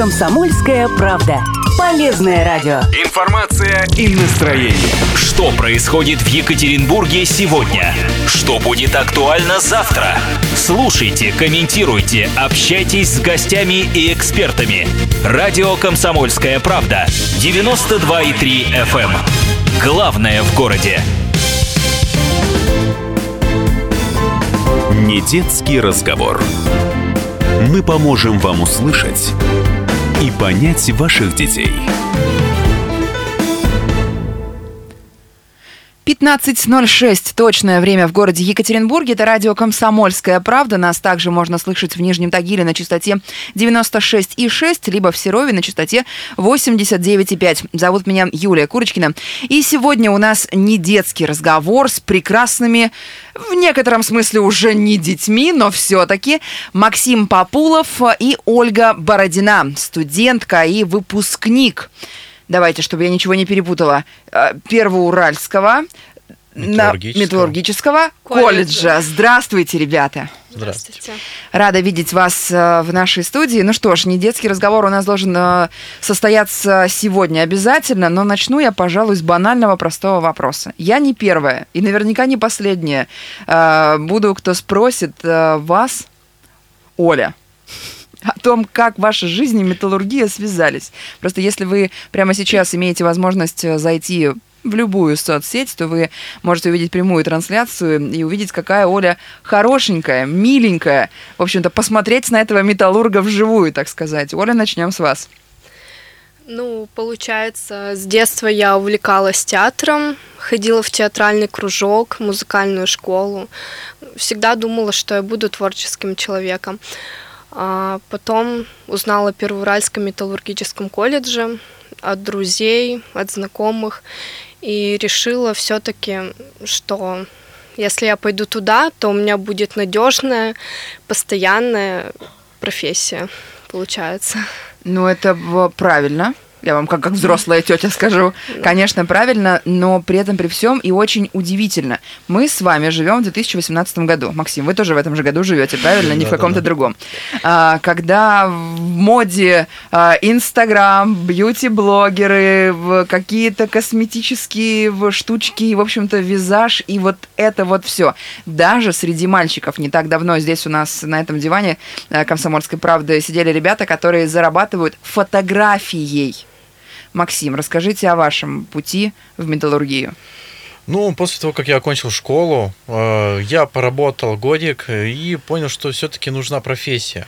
Комсомольская правда. Полезное радио. Информация и настроение. Что происходит в Екатеринбурге сегодня? Что будет актуально завтра? Слушайте, комментируйте, общайтесь с гостями и экспертами. Радио «Комсомольская правда». 92,3 FM. Главное в городе. Не детский разговор. Мы поможем вам услышать и понять ваших детей. 15.06. Точное время в городе Екатеринбурге. Это радио «Комсомольская правда». Нас также можно слышать в Нижнем Тагиле на частоте 96,6, либо в Серове на частоте 89,5. Зовут меня Юлия Курочкина. И сегодня у нас не детский разговор с прекрасными, в некотором смысле уже не детьми, но все-таки Максим Популов и Ольга Бородина, студентка и выпускник давайте, чтобы я ничего не перепутала, э, Первоуральского Металлургического. на металлургического колледжа. Здравствуйте, ребята. Здравствуйте. Рада видеть вас э, в нашей студии. Ну что ж, не детский разговор у нас должен э, состояться сегодня обязательно, но начну я, пожалуй, с банального простого вопроса. Я не первая и наверняка не последняя. Буду, кто спросит вас, Оля о том, как ваши жизни и металлургия связались. Просто если вы прямо сейчас имеете возможность э, зайти в любую соцсеть, то вы можете увидеть прямую трансляцию и увидеть, какая Оля хорошенькая, миленькая. В общем-то, посмотреть на этого металлурга вживую, так сказать. Оля, начнем с вас. Ну, получается, с детства я увлекалась театром, ходила в театральный кружок, музыкальную школу. Всегда думала, что я буду творческим человеком. А потом узнала о Первоуральском металлургическом колледже от друзей, от знакомых, и решила все-таки, что если я пойду туда, то у меня будет надежная, постоянная профессия, получается. Ну, это правильно. Я вам как, как взрослая тетя скажу. Конечно, правильно, но при этом при всем и очень удивительно. Мы с вами живем в 2018 году. Максим, вы тоже в этом же году живете, правильно? Не в каком-то другом. А, когда в моде а, Инстаграм, бьюти-блогеры, в какие-то косметические штучки, в общем-то, визаж, и вот это вот все. Даже среди мальчиков не так давно здесь у нас на этом диване э, «Комсомольской правды» сидели ребята, которые зарабатывают фотографией. Максим, расскажите о вашем пути в металлургию. Ну, после того, как я окончил школу, э, я поработал годик и понял, что все-таки нужна профессия.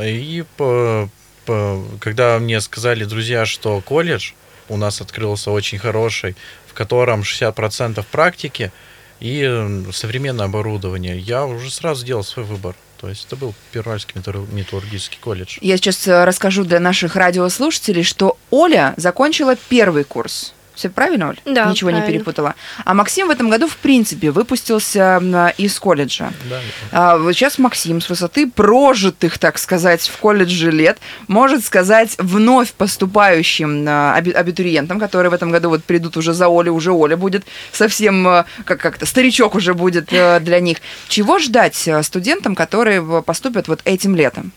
И по- по- когда мне сказали друзья, что колледж у нас открылся очень хороший, в котором 60% практики и э, современное оборудование, я уже сразу сделал свой выбор. То есть это был Первоуральский металлур- металлургический колледж. Я сейчас э, расскажу для наших радиослушателей, что Оля закончила первый курс. Все правильно, Оль? Да, Ничего не правильно. перепутала. А Максим в этом году, в принципе, выпустился из колледжа. Да. А, вот сейчас Максим с высоты прожитых, так сказать, в колледже лет может сказать вновь поступающим а, аби- абитуриентам, которые в этом году вот придут уже за Олей, уже Оля будет совсем а, как- как-то старичок уже будет а, для них. Чего ждать а, студентам, которые поступят вот этим летом?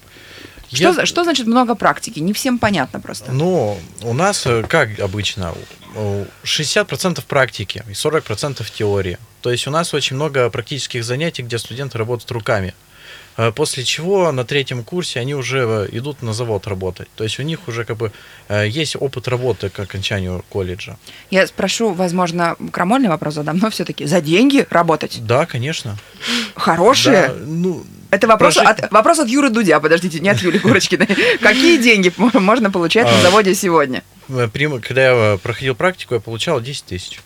Что, Я- что значит много практики? Не всем понятно просто. Ну, у нас, э, как обычно, у- 60% практики и 40% теории. То есть у нас очень много практических занятий, где студенты работают руками. Э, После чего на третьем курсе они уже э, идут на завод работать. То есть у них уже как бы есть опыт работы к окончанию колледжа. Я спрошу, возможно, крамольный вопрос задам, но все-таки за деньги работать? Да, конечно. Хорошие? Да, ну, Это вопрос, прожить- от, вопрос от Юры Дудя, подождите, не от Юли Курочкиной. Какие деньги мо- можно получать на А. заводе сегодня? э, когда я э, проходил практику, я получал 10 тысяч.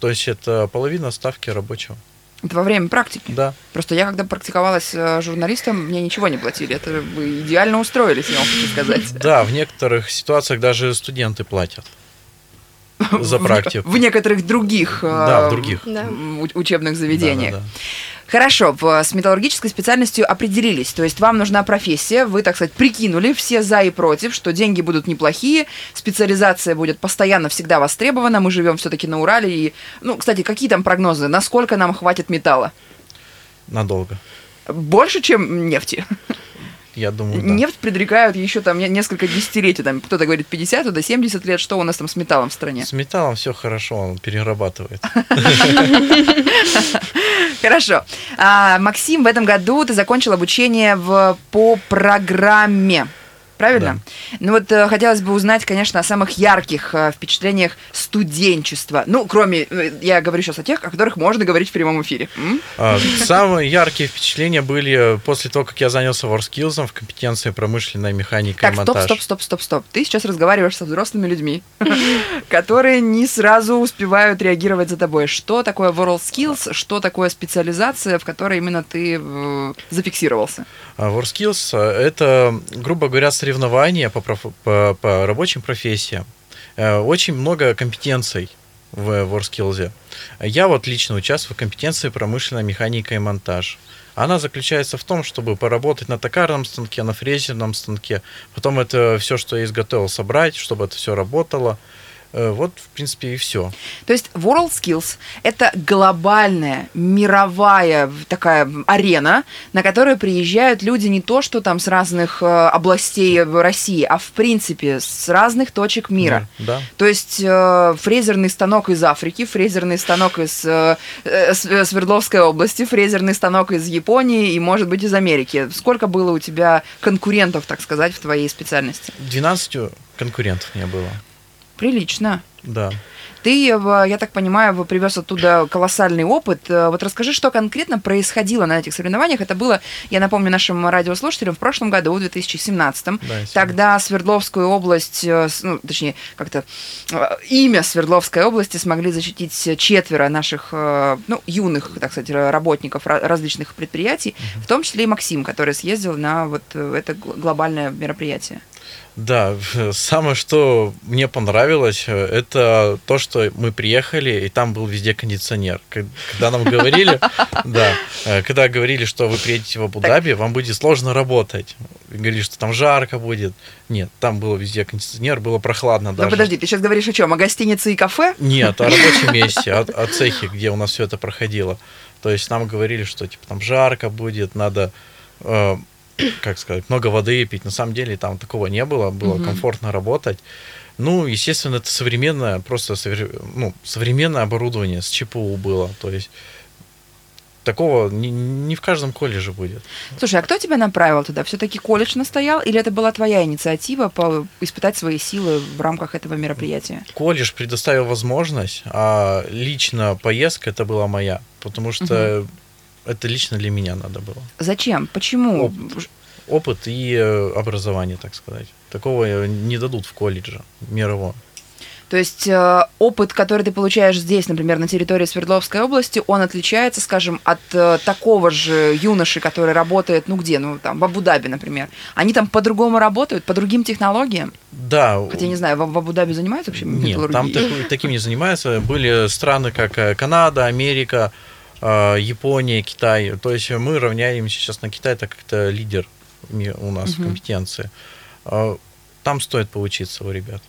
То есть это половина ставки рабочего. Это во время практики. Да. Просто я, когда практиковалась э, журналистом, мне ничего не платили. Это вы идеально устроились, я вам хочу сказать. Да, в некоторых ситуациях даже студенты платят за практику. В некоторых других, Да, в других. Да. учебных заведениях. Хорошо, в- с металлургической специальностью определились. То есть вам нужна профессия, вы, так сказать, прикинули все за и против, что деньги будут неплохие, специализация будет постоянно всегда востребована, мы живем все-таки на Урале. И, ну, кстати, какие там прогнозы? Насколько нам хватит металла? Надолго. Больше, чем нефти? Я думаю, да. Нефть предрекают еще там не- несколько десятилетий. Там кто-то говорит 50, кто-то 70 лет. Что у нас там с металлом в стране? С металлом все хорошо, он перерабатывает. Хорошо. А, Максим, в этом году ты закончил обучение в, по программе. Правильно? Ну вот э, хотелось бы узнать, конечно, о самых ярких э, впечатлениях студенчества. Ну, кроме, э, я говорю сейчас о тех, о которых можно говорить в прямом эфире. М? А, Самые яркие впечатления были после того, как я занялся WorkSkills в компетенции промышленная механика Так, и стоп, монтаж. стоп, стоп, стоп, стоп. Ты сейчас разговариваешь со взрослыми людьми, которые не сразу успевают реагировать за тобой. Что такое World Skills, что такое специализация, в которой именно ты зафиксировался? WorkSkills а, это, грубо говоря, соревнования по, проф- по, по рабочим профессиям. Э, Очень много компетенций в WorkSkills. Я вот лично участвую в компетенции промышленная механика и монтаж. Она заключается в том, чтобы поработать на токарном станке, на фрезерном станке, потом это все, что я изготовил, собрать, чтобы это все работало. Э, Вот, в принципе, и все. То есть World Skills – это глобальная, мировая такая арена, на которую приезжают люди не то, что там с разных э, областей России, а в принципе с разных точек мира. Да. То есть э, фрезерный станок из Африки, фрезерный станок из Свердловской области, фрезерный станок из Японии и, может быть, из Америки. Сколько было у тебя конкурентов, так сказать, в твоей специальности? 12 конкурентов не было. Прилично. Да. Ты, э, я так понимаю, привез оттуда колоссальный опыт. Э, Вот расскажи, что конкретно происходило на этих соревнованиях. Это было, я напомню нашим радиослушателям, в прошлом году, в 2017 Да, Тогда Свердловскую область, э, ну, точнее, как-то имя Свердловской области смогли защитить четверо наших, ну, юных, так сказать, работников ра- различных предприятий, в том числе и Максим, который съездил на вот это гл- глобальное мероприятие. Да, самое, что мне понравилось, это то, что мы приехали, и там был везде кондиционер. Когда нам говорили, да, э, когда говорили, что вы приедете в Абу-Даби, вам будет сложно работать. Говорили, что там жарко будет. Нет, там было везде кондиционер, было прохладно Ну, даже. подожди, ты сейчас говоришь о чем? О гостинице и кафе? Нет, о рабочем месте, о, о цехе, где у нас все это проходило. То есть нам говорили, что типа там жарко будет, надо, э, как сказать, много воды пить. На самом деле там такого не было, было Мгм. комфортно работать. Ну, естественно, это современное, просто ну, современное оборудование с ЧПУ было. То есть такого не, не в каждом колледже будет. Слушай, а кто тебя направил туда? Все-таки колледж настоял, или это была твоя инициатива по испытать свои силы в рамках этого мероприятия? Колледж предоставил возможность, а лично поездка это была моя, потому что это лично для меня надо было. Зачем? Почему? Опыт. опыт и э, образование, так сказать. Такого э, не дадут в колледже мировом. То есть э, опыт, который ты получаешь здесь, например, на территории Свердловской области, он отличается, скажем, от э, такого же юноши, который работает, ну где, ну там в Абу-Даби, например. Они там по-другому работают, по другим технологиям. Да, Хотя не знаю, в, в Абу-Даби занимаются вообще нет, там металлургией? таку- таким не занимаются. Были страны, как Канада, Америка, Япония, Китай. То есть мы равняемся сейчас на Китай, так как это лидер у нас в компетенции. Э, Там стоит поучиться у ребят.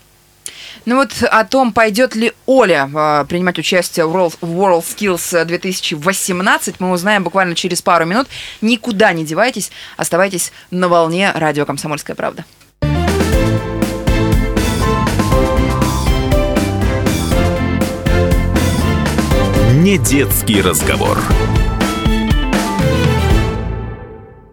Ну вот о том, пойдет ли Оля э, принимать участие в World Skills 2018, мы узнаем буквально через пару минут. Никуда не девайтесь, оставайтесь на волне радио «Комсомольская правда». Не детский разговор.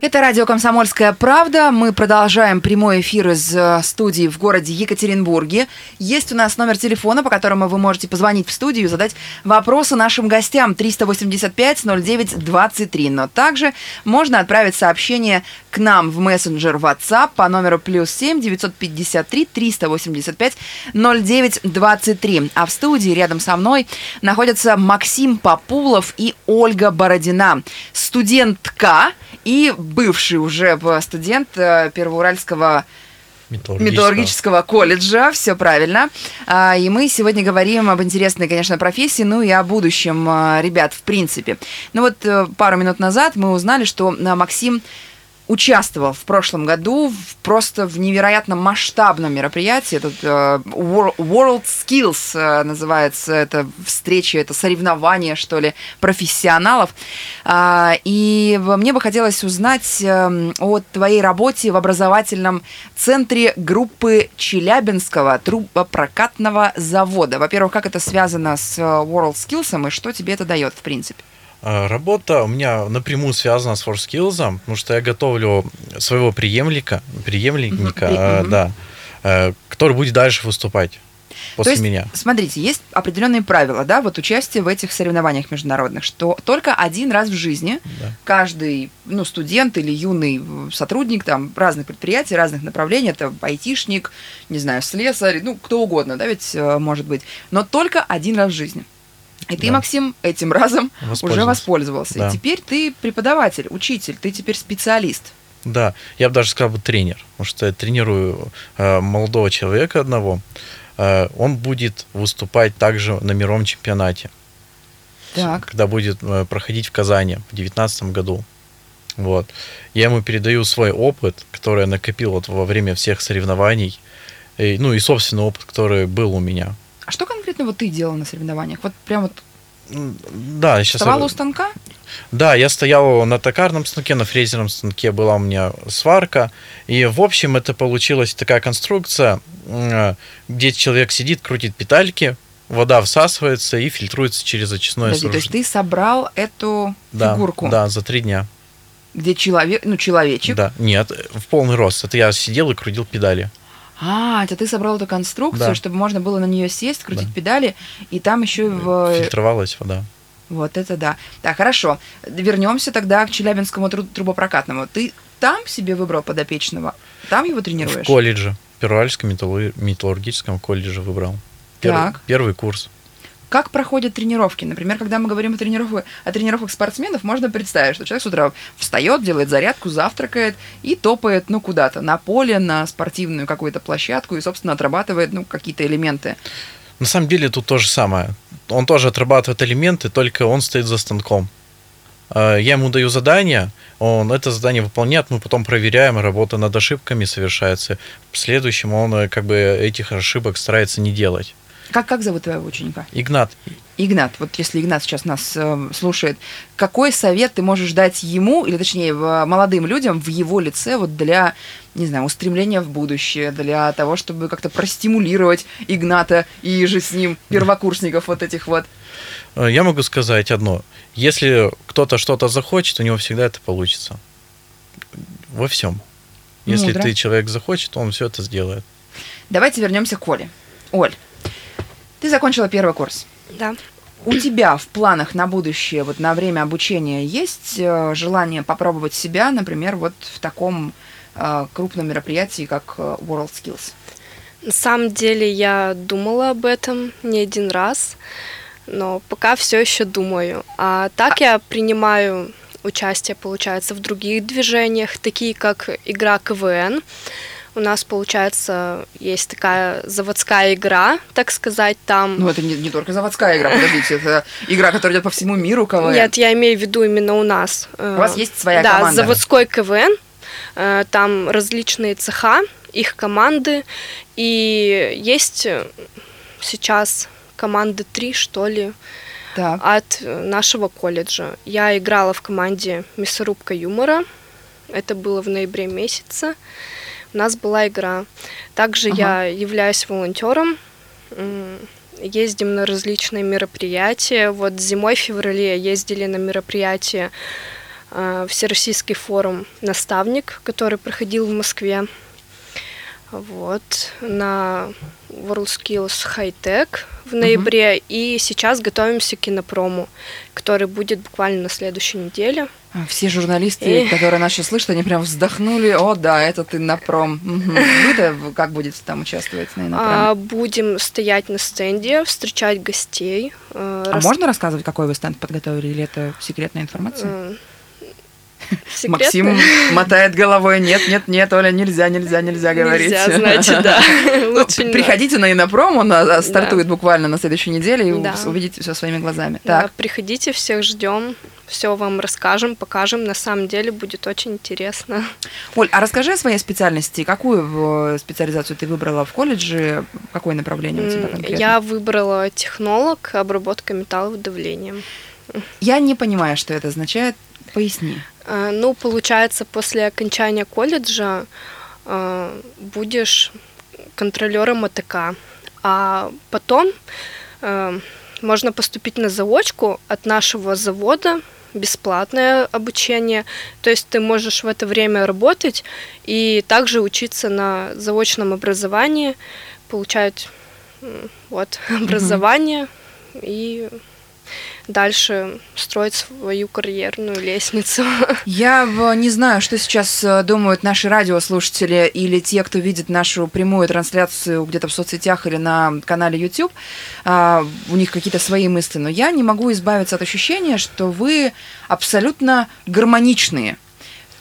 Это радио «Комсомольская правда». Мы продолжаем прямой эфир из э, студии в городе Екатеринбурге. Есть у нас номер телефона, по которому вы можете позвонить в студию и задать вопросы нашим гостям 385-09-23. Но также можно отправить сообщение к нам в мессенджер WhatsApp по номеру плюс 7 953 385 09 23. А в студии рядом со мной находятся Максим Популов и Ольга Бородина, студентка и бывший уже в- студент э, Первоуральского металлургического колледжа, все правильно. А, И мы сегодня говорим об интересной, конечно, профессии, ну и о будущем а, ребят в принципе. Ну вот э, пару минут назад мы узнали, что Максим участвовал в прошлом году в, просто в невероятно масштабном мероприятии. Этот э, Wor- World Skills э, называется это встреча, это соревнование, что ли, профессионалов. А, и мне бы хотелось узнать э, о твоей работе в образовательном центре группы Челябинского трубопрокатного завода. Во-первых, как это связано с э, World Skills и что тебе это дает, в принципе? А, Работа у меня напрямую связана с WorkSkills, потому что я готовлю своего преемника, преемника, мгм. да, э, который будет дальше выступать после То есть, меня. смотрите, есть определенные правила, да, вот участие в этих соревнованиях международных, что только один раз в жизни Да. каждый, ну, студент или юный сотрудник там разных предприятий, разных направлений, это айтишник, не знаю, слесарь, ну, кто угодно, да, ведь э, может быть, но только один раз в жизни. И ты, Да. Максим, этим разом уже Воспользовался. Да. И теперь ты преподаватель, учитель, ты теперь специалист. Да, я бы даже сказал бы тренер, потому что я тренирую э, молодого человека одного. Э, он будет выступать также на мировом чемпионате, Так. когда будет э, проходить в Казани в 2019 году. Вот. Я ему передаю свой опыт, который я накопил вот во время всех соревнований, и, ну и собственный опыт, который был у меня. А что конкретно вот ты делал на соревнованиях? Вот прям вот Да, сейчас. вставал у станка? Да, я стоял на токарном станке, на фрезерном станке была у меня сварка. И, в общем, это получилась такая конструкция, м, где человек сидит, крутит педальки, вода всасывается и фильтруется через очистное Подожди, то есть сооружение. ты собрал эту Да, фигурку, да, за три дня. где человек, ну, человечек. Да, нет, в полный рост. Это я сидел и крутил педали. А, это ты собрал эту конструкцию, Да. чтобы можно было на нее сесть, крутить Да. педали, и там еще в... Фильтровалась вода. Вот это да. Так, хорошо. Вернемся тогда к Челябинскому тру- трубопрокатному. Ты там себе выбрал подопечного? Там его В тренируешь? колледже, в Первоальском металлурги- металлургическом колледже выбрал. Так. Первый курс. Как проходят тренировки? Например, когда мы говорим о тренировках, о тренировках спортсменов, можно представить, что человек с утра встает, делает зарядку, завтракает и топает, ну, куда-то, на поле, на спортивную какую-то площадку и, собственно, отрабатывает, ну, какие-то элементы. На самом деле тут то же самое. Он тоже отрабатывает элементы, только он стоит за станком. Э, Я ему даю задание, он это задание выполняет, мы потом проверяем, работа над ошибками совершается. В следующем он э, как бы этих ошибок старается не делать. Как, как зовут твоего ученика? Игнат, Игнат, вот если Игнат сейчас нас э, слушает, какой совет ты можешь дать ему, или точнее молодым людям в его лице вот для, не знаю, устремления в будущее, для того, чтобы как-то простимулировать Игната и же с ним первокурсников вот этих вот? э, я могу сказать одно. Если кто-то что-то захочет, у него всегда это получится. Во всем. Если Мудро. ты человек захочет, он все это сделает. Давайте вернемся к Оле. Оль, ты закончила первый курс. Да. У тебя в планах на будущее, вот на время обучения, есть э, желание попробовать себя, например, вот в таком э, крупном мероприятии, как э, World Skills? На самом деле я думала об этом не один раз, но пока все еще думаю. А так я принимаю участие, получается, в других движениях, такие как игра КВН. У нас, получается, есть такая заводская игра, так сказать, там. Ну, это не, не только заводская игра, подождите, это игра, которая идет по всему миру, КВН. Нет, я имею в виду именно у нас. У вас есть своя да, команда? заводской КВН. Э, Там различные цеха, их команды. И есть э, сейчас команды три, что ли, Так, от э, нашего колледжа. Я играла в команде «Мясорубка юмора». Это было в ноябре месяце. У нас была игра. Также я являюсь волонтером. Ездим на различные мероприятия. Вот зимой, в феврале ездили на мероприятие э, Всероссийский форум «Наставник», который проходил в Москве. Вот, на WorldSkills High Tech в ноябре. И сейчас готовимся к кинопрому, который будет буквально на следующей неделе. А, все журналисты, Эх. которые нас сейчас слышат, они прям вздохнули, о, да, это ты на пром. Мгм. Вы-то как будете там участвовать на А, Инопроме? будем стоять на стенде, встречать гостей. э, А рас- можно рассказывать, какой вы стенд подготовили, или это секретная информация? Максим мотает головой, нет, нет, нет, Оля, нельзя, нельзя, нельзя говорить. Нельзя, значит, да. Ну, Приходите на Инопром, он а, стартует буквально на следующей неделе, и увидите все своими глазами. приходите, всех ждем. все вам расскажем, покажем. На самом деле будет очень интересно. Оль, а расскажи о своей специальности. Какую э, специализацию ты выбрала в колледже? Какое направление у тебя конкретно? Я выбрала технолог, обработка металлов давлением. Я не понимаю, что это означает. Поясни. Э, ну, получается, после окончания колледжа э, будешь контролером АТК, а потом э, можно поступить на заочку от нашего завода, бесплатное обучение, то есть ты можешь в это время работать и также учиться на заочном образовании, получать вот образование mm-hmm. и дальше строить свою карьерную лестницу. Я не знаю, что сейчас э, думают наши радиослушатели или те, кто видит нашу прямую трансляцию где-то в соцсетях или на канале YouTube. А, у них какие-то свои мысли, но я не могу избавиться от ощущения, что вы абсолютно гармоничные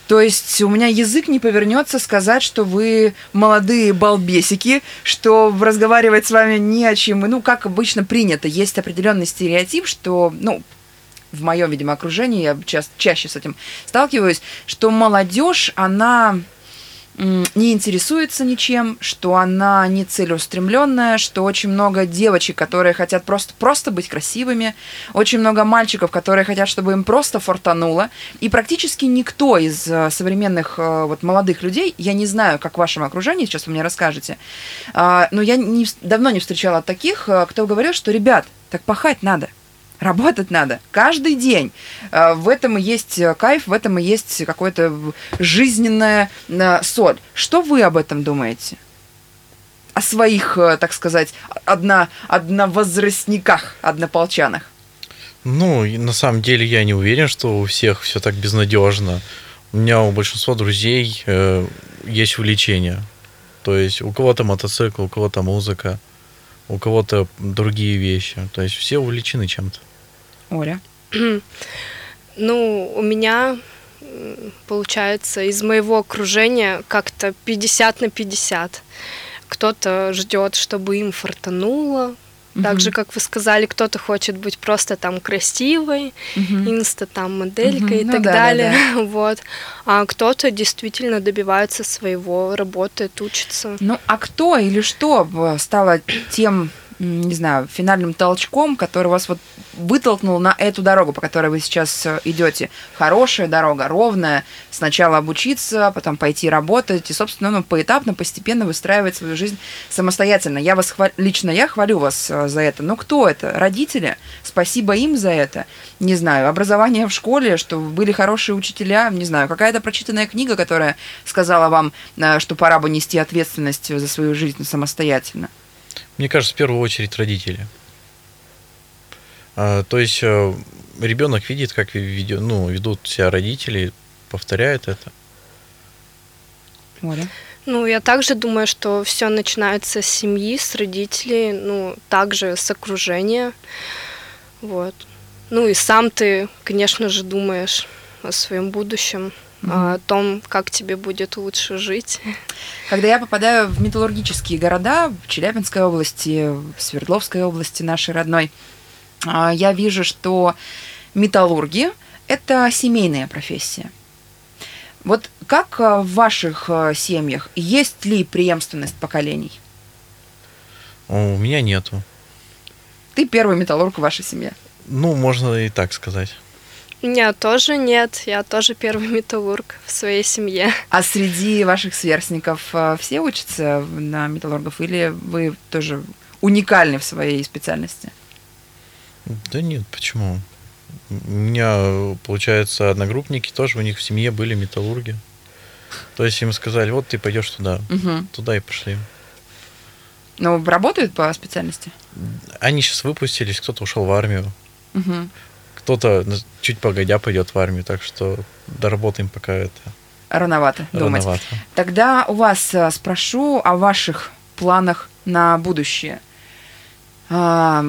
то есть у меня язык не повернется сказать, что вы молодые балбесики, что разговаривать с вами не о чем. Ну, как обычно принято, есть определенный стереотип, что, ну, в моем, видимо, окружении, я ча- чаще с этим сталкиваюсь, что молодежь, она не интересуется ничем, что она не целеустремленная, что очень много девочек, которые хотят просто, просто быть красивыми, очень много мальчиков, которые хотят, чтобы им просто фортануло, и практически никто из э, современных э, вот молодых людей, я не знаю, как в вашем окружении, сейчас вы мне расскажете, а, но я не, давно не встречала таких, э, кто говорил, что, ребят, так пахать надо. Работать надо каждый день. А, в этом и есть э, кайф, в этом и есть какое-то жизненная э, соль. Что вы об этом думаете? О своих, э, так сказать, одно, одновозрастниках, однополчанах? Ну, на самом деле я не уверен, что у всех все так безнадежно. У меня у большинства друзей э, есть увлечения. То есть у кого-то мотоцикл, у кого-то музыка, у кого-то другие вещи. То есть все увлечены чем-то. Оля? Ну, у меня получается из моего окружения как-то 50 на 50. Кто-то ждет, чтобы им фартануло, Mm-hmm. Так же, как вы сказали, кто-то хочет быть просто там красивой, mm-hmm. инста там моделькой mm-hmm. и ну, так да, далее, да, да. вот. А кто-то действительно добивается своего, работает, учится. Ну, а кто или что стало тем не знаю, финальным толчком, который вас вот вытолкнул на эту дорогу, по которой вы сейчас э, идете. Хорошая дорога, ровная. Сначала обучиться, потом пойти работать и, собственно, ну, поэтапно, постепенно выстраивать свою жизнь самостоятельно. Я вас хвал... лично я хвалю вас э, за это. Но кто это? Родители? Спасибо им за это. Не знаю, образование в школе, что были хорошие учителя, не знаю, какая-то прочитанная книга, которая сказала вам, э, что пора бы нести ответственность за свою жизнь самостоятельно. Мне кажется, в первую очередь родители. А, то есть э, ребенок видит, как видео, ну, ведут себя родители, повторяет это. Оля? Ну, я также думаю, что все начинается с семьи, с родителей, ну, также с окружения. Вот. Ну и сам ты, конечно же, думаешь о своем будущем. О том, как тебе будет лучше жить. Когда я попадаю в металлургические города, в Челябинской области, в Свердловской области нашей родной, а, я вижу, что металлурги – это семейная профессия. Вот как а, в ваших а, семьях есть ли преемственность поколений? У меня нету. Ты первый металлург в вашей семье. Ну, можно и так сказать. Нет, тоже нет. Я тоже первый металлург в своей семье. А среди ваших сверстников э, все учатся на металлургов или вы тоже уникальны в своей специальности? Да нет, почему? У меня, получается, одногруппники тоже у них в семье были металлурги. То есть им сказали, вот ты пойдешь туда, угу. туда и пошли. Ну, работают по специальности? Они сейчас выпустились, кто-то ушел в армию. Угу кто-то чуть погодя пойдет в армию, так что доработаем пока это. Рановато, думать. Рановато. Тогда у вас э, спрошу о ваших планах на будущее. А,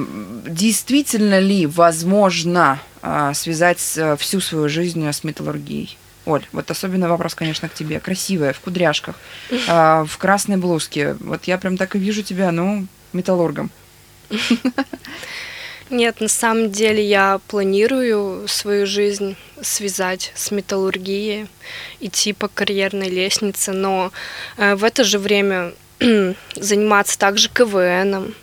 действительно ли возможно а, связать э, всю свою жизнь с металлургией? Оль, вот особенно вопрос, конечно, к тебе. Красивая, в кудряшках, а, в красной блузке. Вот я прям так и вижу тебя, ну, металлургом. Нет, на самом деле я планирую свою жизнь связать с металлургией, идти по карьерной лестнице, но э, в это же время заниматься также КВНом.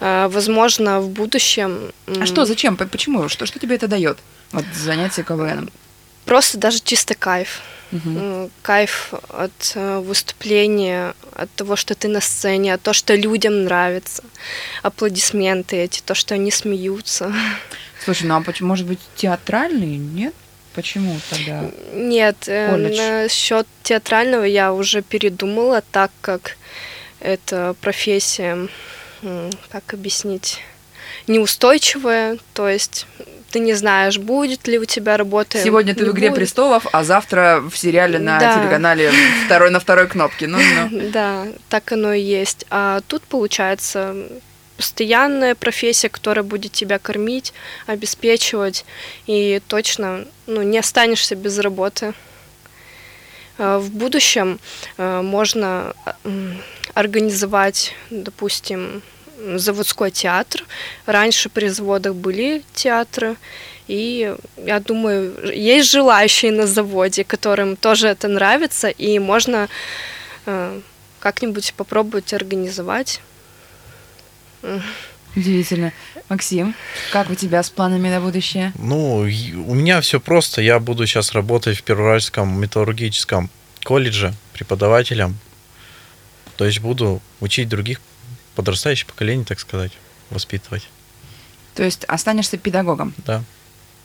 Э, возможно, в будущем... А что, зачем, почему, что, что тебе это дает, вот занятие КВНом? Просто даже чисто кайф. Угу. Кайф от э, выступления, от того, что ты на сцене, от того, что людям нравится, аплодисменты эти, то, что они смеются. Слушай, ну а почему, может быть, театральный, нет? Почему тогда? Нет, э, насчет театрального я уже передумала, так как это профессия, как объяснить, неустойчивая, то есть ты не знаешь, будет ли у тебя работа. Сегодня ты в «Игре будет. престолов», а завтра в сериале на да. телеканале второй, на второй кнопке. Ну, ну. Да, так оно и есть. А тут, получается, постоянная профессия, которая будет тебя кормить, обеспечивать, и точно ну, не останешься без работы. А в будущем э, можно организовать, допустим, заводской театр. Раньше при заводах были театры, и я думаю, есть желающие на заводе, которым тоже это нравится, и можно э, как-нибудь попробовать организовать. Удивительно. Максим, как у тебя с планами на будущее? Ну, у меня все просто. Я буду сейчас работать в Первоуральском металлургическом колледже преподавателем. То есть буду учить других подрастающее поколение, так сказать, воспитывать. То есть останешься педагогом? Да.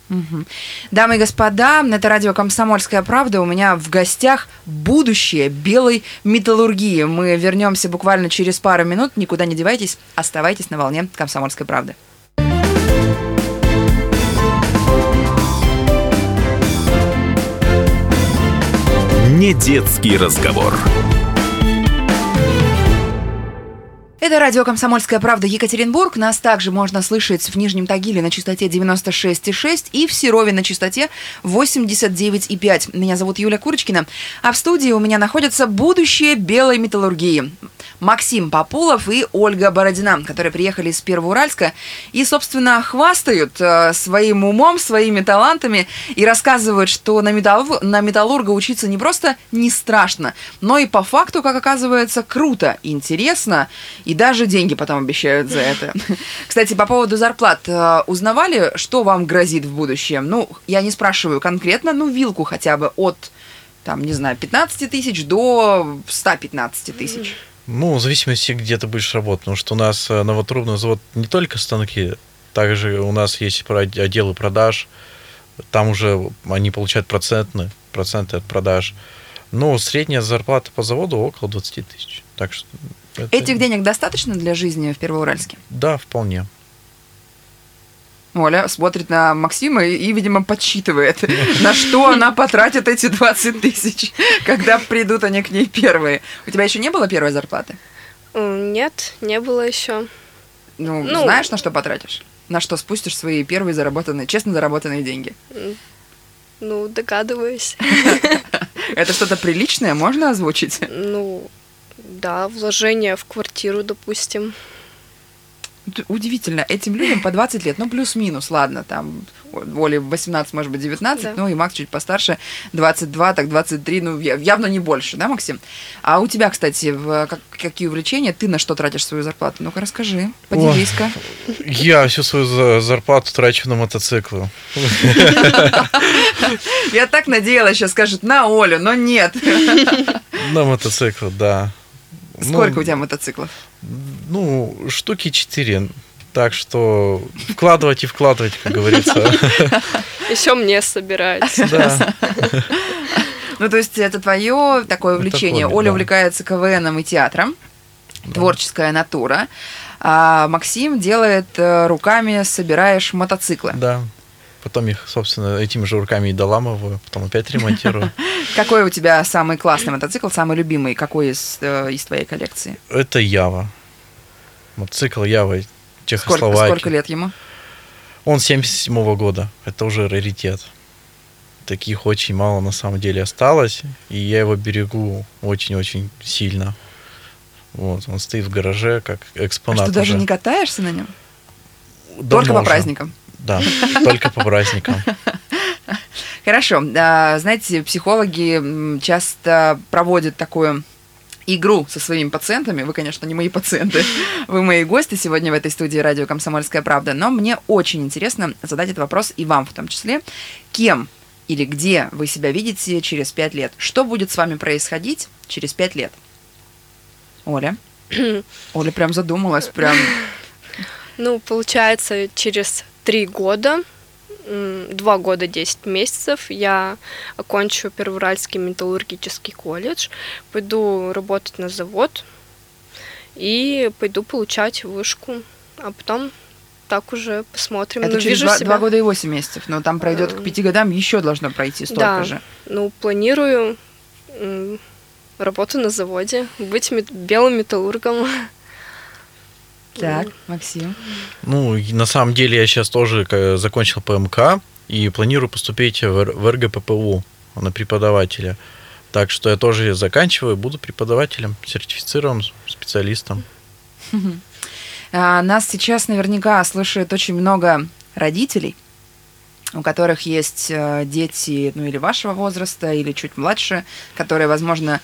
Угу. Дамы и господа, это радио «Комсомольская правда». У меня в гостях будущее белой металлургии. Мы вернемся буквально через пару минут. Никуда не девайтесь, оставайтесь на волне «Комсомольской правды». Не детский разговор. Это радио «Комсомольская правда» Екатеринбург. Нас также можно слышать в Нижнем Тагиле на частоте 96,6 и в Серове на частоте 89,5. Меня зовут Юля Курочкина, а в студии у меня находятся будущее белой металлургии. Максим Популов и Ольга Бородина, которые приехали из Первоуральска и, собственно, хвастают э, своим умом, своими талантами и рассказывают, что на, металл... на металлурга учиться не просто не страшно, но и по факту, как оказывается, круто, интересно и даже деньги потом обещают за это. Кстати, по поводу зарплат. Э, узнавали, что вам грозит в будущем? Ну, я не спрашиваю конкретно, ну, вилку хотя бы от, там, не знаю, 15 тысяч до 115 тысяч. Ну, в зависимости, где ты будешь работать. Потому что у нас э, новотрубный завод не только станки, также у нас есть отделы продаж. Там уже они получают процентные, проценты от продаж. Но средняя зарплата по заводу около 20 тысяч. Так что это... Этих денег достаточно для жизни в Первоуральске? Да, вполне. Оля смотрит на Максима и, и видимо, подсчитывает, на что она потратит эти 20 тысяч, когда придут они к ней первые. У тебя еще не было первой зарплаты? Нет, не было еще. Ну, ну, знаешь, на что потратишь? На что спустишь свои первые заработанные, честно заработанные деньги? Ну, догадываюсь. Это что-то приличное можно озвучить? Ну, да, вложение в квартиру, допустим. Удивительно, этим людям по 20 лет, ну плюс-минус, ладно, там Оле 18, может быть, 19, да. ну и Макс чуть постарше, 22, так 23, ну явно не больше, да, Максим? А у тебя, кстати, в, как, какие увлечения, ты на что тратишь свою зарплату? Ну-ка расскажи, поделись-ка. Я всю свою зарплату трачу на мотоциклы. Я так надеялась, сейчас скажут на Олю, но нет. На мотоцикл, да. Сколько ну, у тебя мотоциклов? Ну, штуки четыре. Так что вкладывать и вкладывать, как говорится. Еще мне собирать. Да. Ну, то есть это твое такое увлечение. Оля увлекается КВНом и театром. Творческая натура. А Максим делает э, руками, собираешь мотоциклы. Да. Потом их, собственно, этими же руками и доламываю, потом опять ремонтирую. Какой у тебя самый классный мотоцикл, самый любимый? Какой из, э, из твоей коллекции? Это Ява. Мотоцикл Ява Чехословакии. Сколько, сколько лет ему? Он 77 -го года. Это уже раритет. Таких очень мало на самом деле осталось. И я его берегу очень-очень сильно. Вот, он стоит в гараже как экспонат. А что, даже не катаешься на нем? Только Давно по праздникам. Да, только по праздникам. Хорошо. А, Знаете, психологи часто проводят такую игру со своими пациентами. Вы, конечно, не мои пациенты, вы мои гости сегодня в этой студии радио «Комсомольская правда». Но мне очень интересно задать этот вопрос и вам в том числе. Кем или где вы себя видите через пять лет? Что будет с вами происходить через пять лет? Оля? Оля прям задумалась, прям... Ну, получается, через три года, два года, 10 месяцев я окончу Первоуральский металлургический колледж, пойду работать на завод и пойду получать вышку, а потом так уже посмотрим. Это ну, через вижу два, себя. два года и восемь месяцев, но там пройдет к Эм, пяти годам еще должно пройти столько да, же. ну, планирую работу на заводе, быть мет- белым металлургом. Так, Максим. Ну, на самом деле я сейчас тоже э, закончил ПМК и планирую поступить в РГППУ на преподавателя. Так что я тоже заканчиваю, буду преподавателем, сертифицированным специалистом. А, Нас сейчас наверняка слушает очень много родителей, у которых есть э, дети, ну или вашего возраста, или чуть младше, которые, возможно,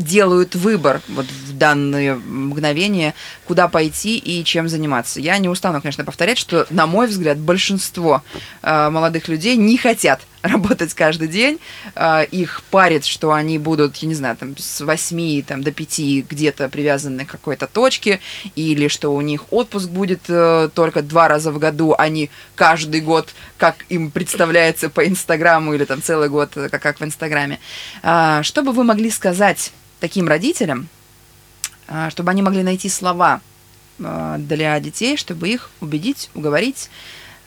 делают выбор вот в данное мгновение, куда пойти и чем заниматься. Я не устану, конечно, повторять, что, на мой взгляд, большинство э, молодых людей не хотят работать каждый день. Э, их парит, что они будут, я не знаю, там, с 8 там, до 5 где-то привязаны к какой-то точке, или что у них отпуск будет э, только два раза в году, а не каждый год, как им представляется по Инстаграму, или там целый год, э, как, как в Инстаграме. А, что бы вы могли сказать таким родителям, а, чтобы они могли найти слова а, для детей, чтобы их убедить, уговорить,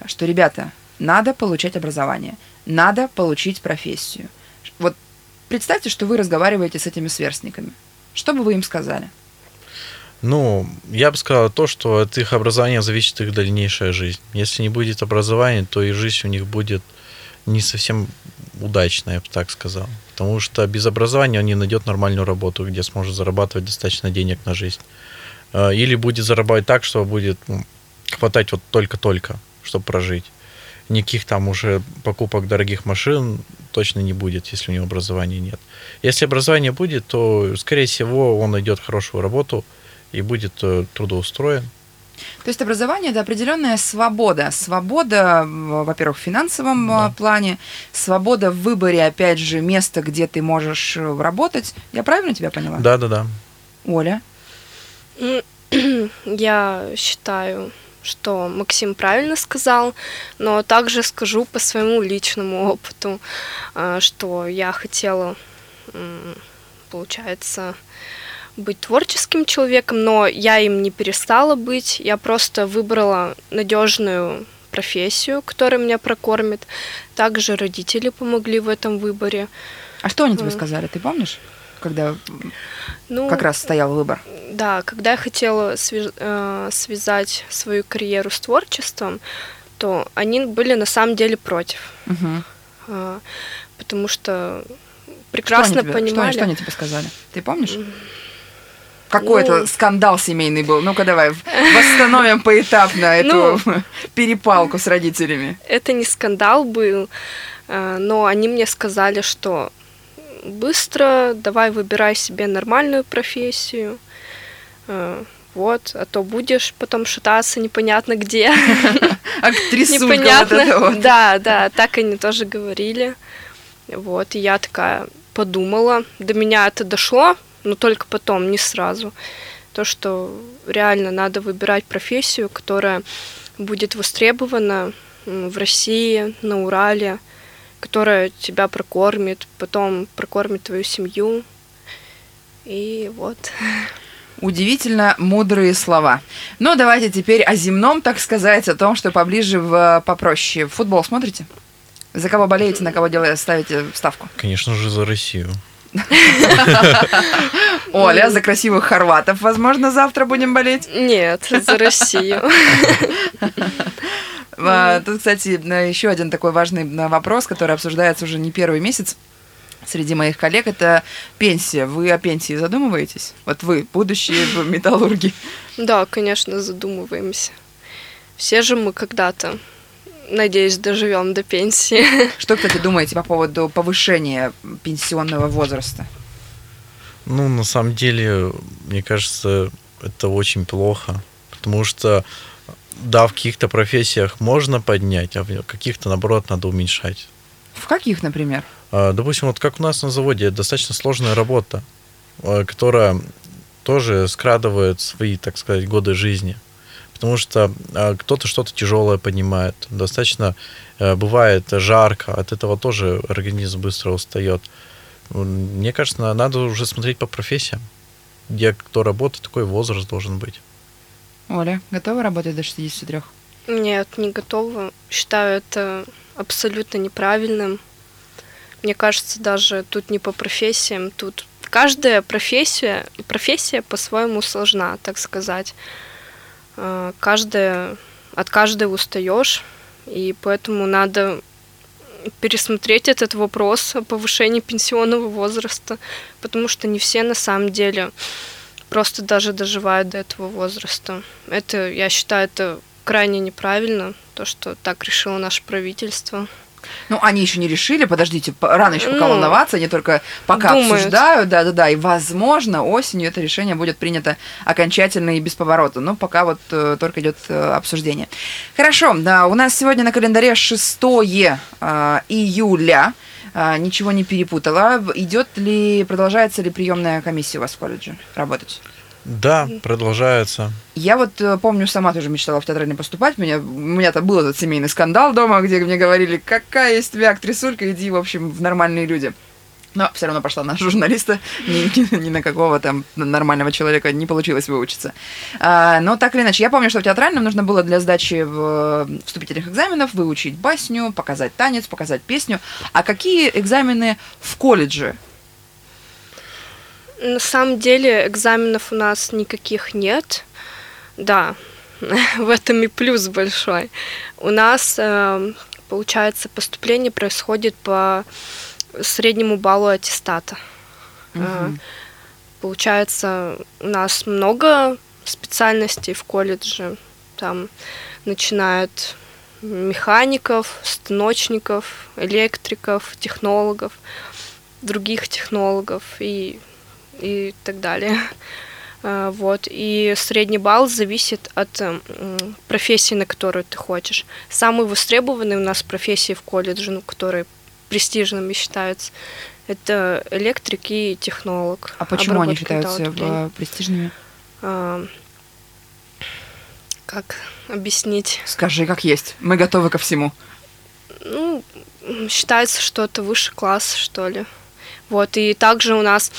что, ребята, надо получать образование, надо получить профессию. Вот представьте, что вы разговариваете с этими сверстниками. Что бы вы им сказали? Ну, я бы сказал то, что от их образования зависит их дальнейшая жизнь. Если не будет образования, то и жизнь у них будет не совсем удачная, я бы так сказал. Потому что без образования он не найдет нормальную работу, где сможет зарабатывать достаточно денег на жизнь. Э, Или будет зарабатывать так, что будет ну, хватать вот только-только, чтобы прожить. Никаких там уже покупок дорогих машин точно не будет, если у него образования нет. Если образование будет, то, скорее всего, он найдет хорошую работу и будет э, трудоустроен. То есть образование это определенная свобода. Свобода, во-первых, в финансовом Да. а, плане, свобода в выборе, опять же, места, где ты можешь э, работать. Я правильно тебя поняла? Да-да-да. Оля? Я считаю, что Максим правильно сказал, но также скажу по своему личному опыту, а, что я хотела, получается, быть творческим человеком, но я им не перестала быть. Я просто выбрала надежную профессию, которая меня прокормит. Также родители помогли в этом выборе. А что они тебе сказали, ты помнишь? Когда Ну, как раз стоял выбор. Да, когда я хотела э, связать свою карьеру с творчеством, то они были на самом деле против, э, потому что Что они прекрасно тебе- понимали. Что, что они тебе сказали? Ты помнишь? Какой это Ну. скандал семейный был? Ну-ка давай восстановим поэтапно эту перепалку с родителями. Это не скандал был, э, но они мне сказали, что быстро давай выбирай себе нормальную профессию. э, Вот, а то будешь потом шататься непонятно где. Актрисулька вот непонятно. вот. Да, да, так они тоже говорили. Вот, и я такая подумала. До меня это дошло, но только потом, не сразу. То, что реально надо выбирать профессию, которая будет востребована в России, на Урале, которая тебя прокормит, потом прокормит твою семью. И вот. Удивительно мудрые слова. Но давайте теперь о земном, так сказать, о том, что поближе, в, попроще. Футбол смотрите? За кого болеете, на кого делаете, ставите ставку? Конечно же, за Россию. Оля, за красивых хорватов, возможно, завтра будем болеть. Нет, за Россию. А, Тут, кстати, еще один такой важный вопрос, который обсуждается уже не первый месяц среди моих коллег, это пенсия. Вы о пенсии задумываетесь? Вот вы, будущие металлурги. Да, конечно, задумываемся. Все же мы когда-то, надеюсь, доживем до пенсии. Что, кстати, думаете по поводу повышения пенсионного возраста? Ну, на самом деле, мне кажется, это очень плохо, потому что да, в каких-то профессиях можно поднять, а в каких-то, наоборот, надо уменьшать. В каких, например? А, Допустим, вот как у нас на заводе, достаточно сложная работа, а, которая тоже скрадывает свои, так сказать, годы жизни. Потому что а, кто-то что-то тяжелое поднимает. Достаточно э, бывает жарко, от этого тоже организм быстро устает. Мне кажется, на- надо уже смотреть по профессиям. Где кто работает, такой возраст должен быть. Оля, готова работать до 63? Нет, не готова. Считаю это абсолютно неправильным. Мне кажется, даже тут не по профессиям, тут каждая профессия, профессия по-своему сложна, так сказать. Э, Каждая, от каждой устаешь, и поэтому надо пересмотреть этот вопрос о повышении пенсионного возраста, потому что не все на самом деле просто даже доживают до этого возраста. Это, я считаю, это крайне неправильно, то, что так решило наше правительство. Ну, они еще не решили, подождите, рано еще пока Ну, волноваться, они только пока думают. обсуждают, да-да-да, и, возможно, осенью это решение будет принято окончательно и без поворота, но пока вот э, только идет э, обсуждение. Хорошо, да, у нас сегодня на календаре 6 э, июля, А, ничего не перепутала. Идет ли, продолжается ли приемная комиссия у вас в колледже работать? Да, продолжается. Я вот э, помню, сама тоже мечтала в театральный поступать. Меня, у меня-то был этот семейный скандал дома, где мне говорили, какая из тебя актрисулька, иди, в общем, в нормальные люди. Но все равно пошла на журналиста, ни, ни- ни на какого там нормального человека не получилось выучиться. А, но так или иначе, я помню, что в театральном нужно было для сдачи в- вступительных экзаменов выучить басню, показать танец, показать песню. А какие экзамены в колледже? На самом деле экзаменов у нас никаких нет. Да, в этом и плюс большой. У нас, э, получается, поступление происходит по среднему баллу аттестата. Э, Получается, у нас много специальностей в колледже. Там начинают механиков, станочников, электриков, технологов, других технологов и, и так далее. А, Вот. И средний балл зависит от э, м, профессии, на которую ты хочешь. Самые востребованные у нас профессии в колледже, ну, которые престижными считаются, это электрик и технолог. А почему они считаются э, престижными? А, Как объяснить? Скажи, как есть. Мы готовы ко всему. ну, считается, что это высший класс, что ли. Вот, и также у нас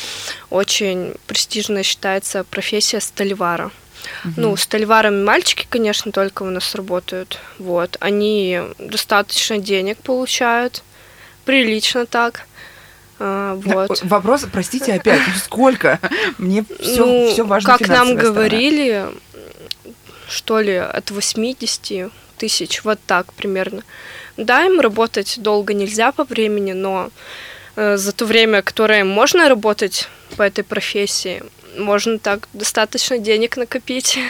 очень престижно считается профессия столевара. Ну, столеварами мальчики, конечно, только у нас работают. Вот, они достаточно денег получают, прилично так. А, вот. о, Вопрос, простите, опять, ну сколько? Мне все, ну, все важно. как нам сторона. говорили, что ли, от 80 тысяч, вот так примерно. Да, им работать долго нельзя по времени, но э, за то время, которое можно работать по этой профессии, можно так достаточно денег накопить.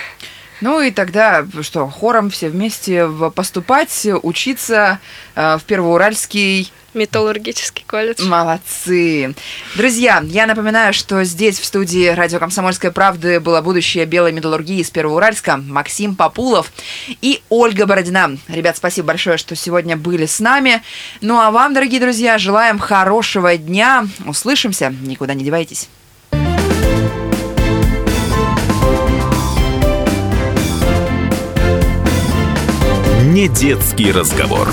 Ну и тогда что, хором все вместе поступать, учиться э, в Первоуральский. Металлургический колледж. Молодцы. Друзья, я напоминаю, что здесь в студии радио «Комсомольская правда» было будущее белой металлургии из Первоуральска Максим Популов и Ольга Бородина. Ребят, спасибо большое, что сегодня были с нами. Ну а вам, дорогие друзья, желаем хорошего дня. Услышимся. Никуда не девайтесь. Не детский разговор.